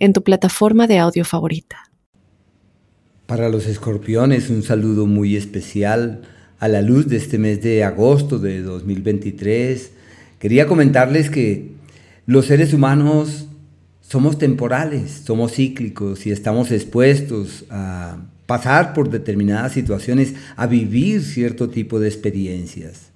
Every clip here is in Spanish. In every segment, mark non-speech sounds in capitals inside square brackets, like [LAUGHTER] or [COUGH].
en tu plataforma de audio favorita. Para los escorpiones, un saludo muy especial a la luz de este mes de agosto de 2023. Quería comentarles que los seres humanos somos temporales, somos cíclicos y estamos expuestos a pasar por determinadas situaciones, a vivir cierto tipo de experiencias.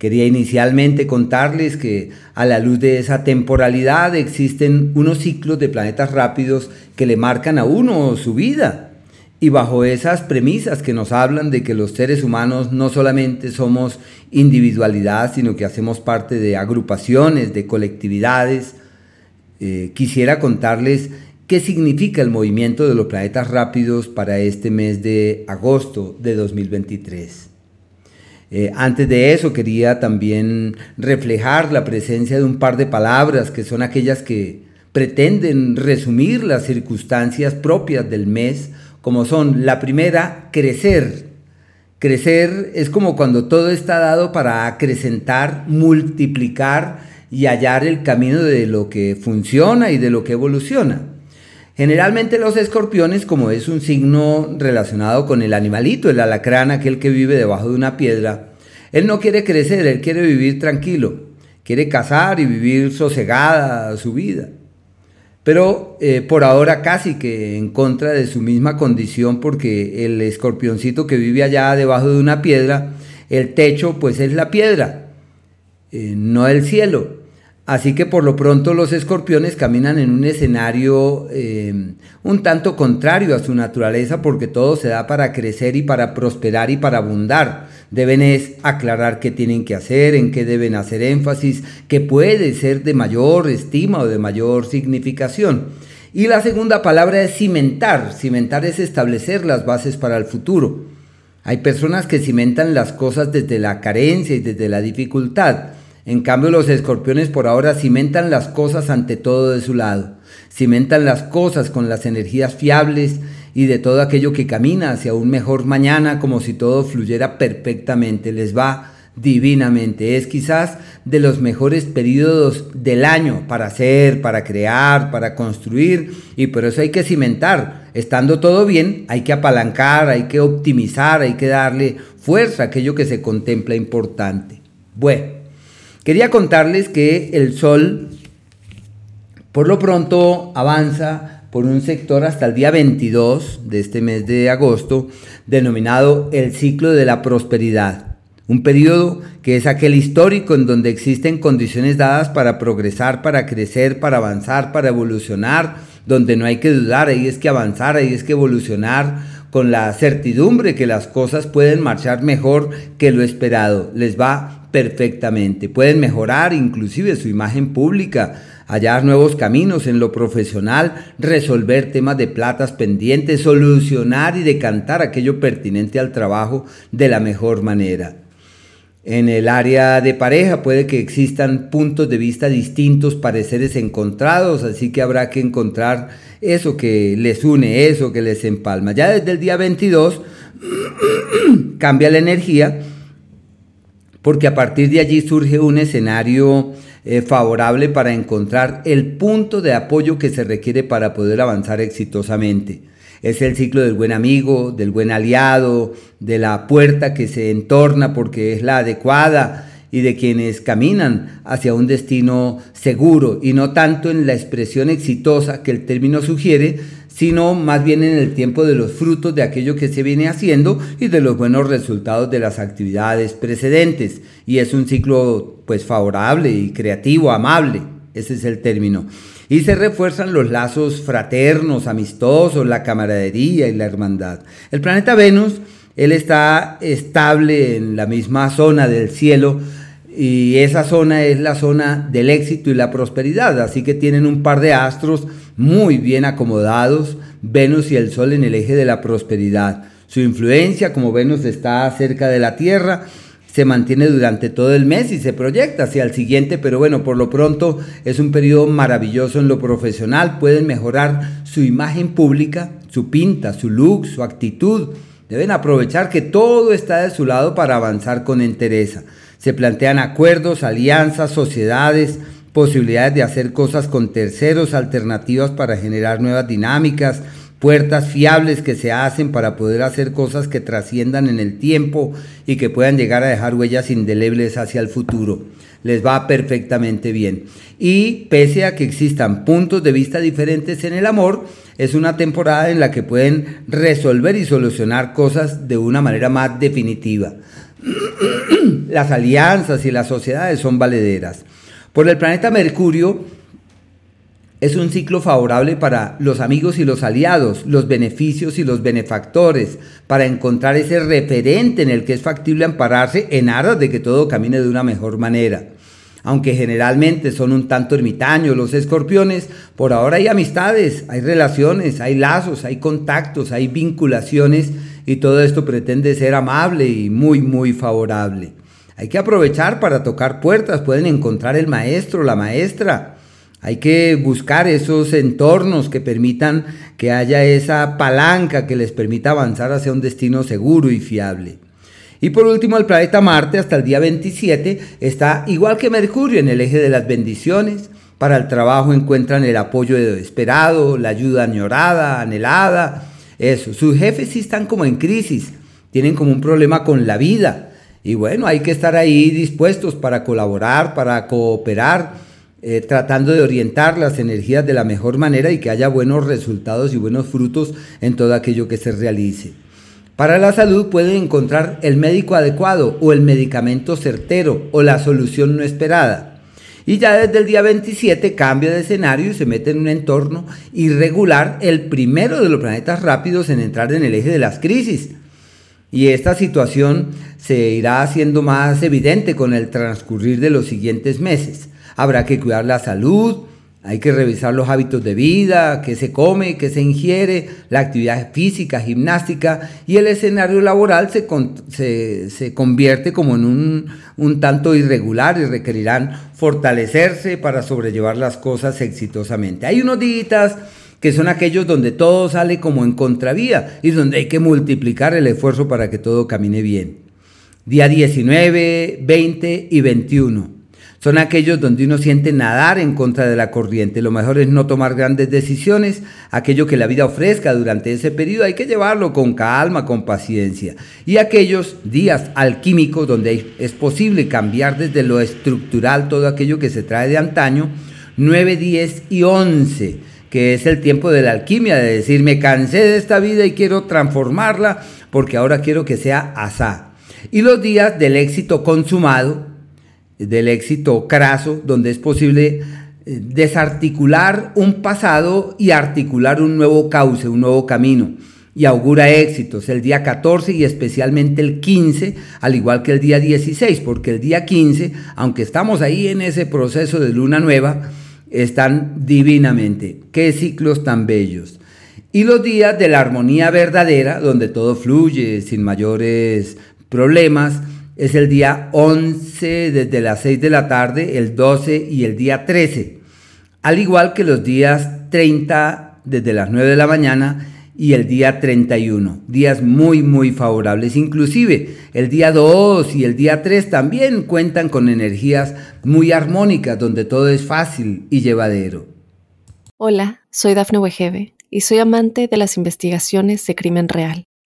Quería inicialmente contarles que a la luz de esa temporalidad existen unos ciclos de planetas rápidos que le marcan a uno su vida. Y bajo esas premisas que nos hablan de que los seres humanos no solamente somos individualidad, sino que hacemos parte de agrupaciones, de colectividades, eh, quisiera contarles qué significa el movimiento de los planetas rápidos para este mes de agosto de 2023. Eh, antes de eso quería también reflejar la presencia de un par de palabras que son aquellas que pretenden resumir las circunstancias propias del mes, como son la primera, crecer. Crecer es como cuando todo está dado para acrecentar, multiplicar y hallar el camino de lo que funciona y de lo que evoluciona. Generalmente los escorpiones, como es un signo relacionado con el animalito, el alacrán, aquel que vive debajo de una piedra, él no quiere crecer, él quiere vivir tranquilo, quiere cazar y vivir sosegada su vida. Pero eh, por ahora casi que en contra de su misma condición, porque el escorpioncito que vive allá debajo de una piedra, el techo pues es la piedra, eh, no el cielo. Así que por lo pronto los escorpiones caminan en un escenario eh, un tanto contrario a su naturaleza porque todo se da para crecer y para prosperar y para abundar. Deben es aclarar qué tienen que hacer, en qué deben hacer énfasis, qué puede ser de mayor estima o de mayor significación. Y la segunda palabra es cimentar. Cimentar es establecer las bases para el futuro. Hay personas que cimentan las cosas desde la carencia y desde la dificultad. En cambio, los escorpiones por ahora cimentan las cosas ante todo de su lado. Cimentan las cosas con las energías fiables y de todo aquello que camina hacia un mejor mañana como si todo fluyera perfectamente. Les va divinamente. Es quizás de los mejores periodos del año para hacer, para crear, para construir y por eso hay que cimentar. Estando todo bien, hay que apalancar, hay que optimizar, hay que darle fuerza a aquello que se contempla importante. Bueno. Quería contarles que el Sol, por lo pronto, avanza por un sector hasta el día 22 de este mes de agosto, denominado el ciclo de la prosperidad. Un periodo que es aquel histórico en donde existen condiciones dadas para progresar, para crecer, para avanzar, para evolucionar, donde no hay que dudar, ahí es que avanzar, ahí es que evolucionar, con la certidumbre que las cosas pueden marchar mejor que lo esperado. Les va perfectamente. Pueden mejorar inclusive su imagen pública, hallar nuevos caminos en lo profesional, resolver temas de platas pendientes, solucionar y decantar aquello pertinente al trabajo de la mejor manera. En el área de pareja puede que existan puntos de vista distintos, pareceres encontrados, así que habrá que encontrar eso que les une, eso que les empalma. Ya desde el día 22 [CLEARS THROAT] cambia la energía porque a partir de allí surge un escenario eh, favorable para encontrar el punto de apoyo que se requiere para poder avanzar exitosamente. Es el ciclo del buen amigo, del buen aliado, de la puerta que se entorna porque es la adecuada y de quienes caminan hacia un destino seguro y no tanto en la expresión exitosa que el término sugiere, sino más bien en el tiempo de los frutos de aquello que se viene haciendo y de los buenos resultados de las actividades precedentes. Y es un ciclo pues favorable y creativo, amable, ese es el término. Y se refuerzan los lazos fraternos, amistosos, la camaradería y la hermandad. El planeta Venus, él está estable en la misma zona del cielo, y esa zona es la zona del éxito y la prosperidad, así que tienen un par de astros muy bien acomodados, Venus y el Sol en el eje de la prosperidad. Su influencia, como Venus está cerca de la Tierra, se mantiene durante todo el mes y se proyecta hacia el siguiente, pero bueno, por lo pronto es un periodo maravilloso en lo profesional, pueden mejorar su imagen pública, su pinta, su look, su actitud. Deben aprovechar que todo está de su lado para avanzar con entereza. Se plantean acuerdos, alianzas, sociedades, posibilidades de hacer cosas con terceros, alternativas para generar nuevas dinámicas, puertas fiables que se hacen para poder hacer cosas que trasciendan en el tiempo y que puedan llegar a dejar huellas indelebles hacia el futuro. Les va perfectamente bien. Y pese a que existan puntos de vista diferentes en el amor, es una temporada en la que pueden resolver y solucionar cosas de una manera más definitiva. [CLEARS THROAT] las alianzas y las sociedades son valederas. Por el planeta Mercurio, es un ciclo favorable para los amigos y los aliados, los beneficios y los benefactores, para encontrar ese referente en el que es factible ampararse en aras de que todo camine de una mejor manera. Aunque generalmente son un tanto ermitaños los escorpiones, por ahora hay amistades, hay relaciones, hay lazos, hay contactos, hay vinculaciones y todo esto pretende ser amable y muy, muy favorable. Hay que aprovechar para tocar puertas, pueden encontrar el maestro, la maestra, hay que buscar esos entornos que permitan que haya esa palanca que les permita avanzar hacia un destino seguro y fiable. Y por último, el planeta Marte hasta el día 27 está igual que Mercurio en el eje de las bendiciones. Para el trabajo encuentran el apoyo esperado, la ayuda añorada, anhelada. Eso, sus jefes sí están como en crisis, tienen como un problema con la vida. Y bueno, hay que estar ahí dispuestos para colaborar, para cooperar eh, tratando de orientar las energías de la mejor manera y que haya buenos resultados y buenos frutos en todo aquello que se realice. Para la salud pueden encontrar el médico adecuado o el medicamento certero o la solución no esperada. Y ya desde el día 27 cambia de escenario y se mete en un entorno irregular, el primero de los planetas rápidos en entrar en el eje de las crisis. Y esta situación se irá haciendo más evidente con el transcurrir de los siguientes meses habrá que cuidar la salud, hay que revisar los hábitos de vida, qué se come, qué se ingiere, la actividad física, gimnástica y el escenario laboral se, se, convierte como en un, un, tanto irregular y requerirán fortalecerse para sobrellevar las cosas exitosamente. Hay unos días que son aquellos donde todo sale como en contravía y donde hay que multiplicar el esfuerzo para que todo camine bien. Día 19, 20 y 21 son aquellos donde uno siente nadar en contra de la corriente. Lo mejor es no tomar grandes decisiones. Aquello que la vida ofrezca durante ese periodo hay que llevarlo con calma, con paciencia. Y aquellos días alquímicos donde es posible cambiar desde lo estructural todo aquello que se trae de antaño, 9, 10 y 11 que es el tiempo de la alquimia, de decir, me cansé de esta vida y quiero transformarla porque ahora quiero que sea asá. Y los días del éxito consumado, del éxito craso, donde es posible eh, desarticular un pasado y articular un nuevo cauce, un nuevo camino. Y augura éxitos el día 14 y especialmente el 15, al igual que el día 16, porque el día 15, aunque estamos ahí en ese proceso de luna nueva, están divinamente. Qué ciclos tan bellos. Y los días de la armonía verdadera, donde todo fluye sin mayores problemas, es el día 11 desde las 6 de la tarde, el 12 y el día 13. Al igual que los días 30 desde las 9 de la mañana y el día 31. Días muy, muy favorables. Inclusive el día 2 y el día 3 también cuentan con energías muy armónicas donde todo es fácil y llevadero. Hola, soy Dafne Wegebe y soy amante de las investigaciones de crimen real.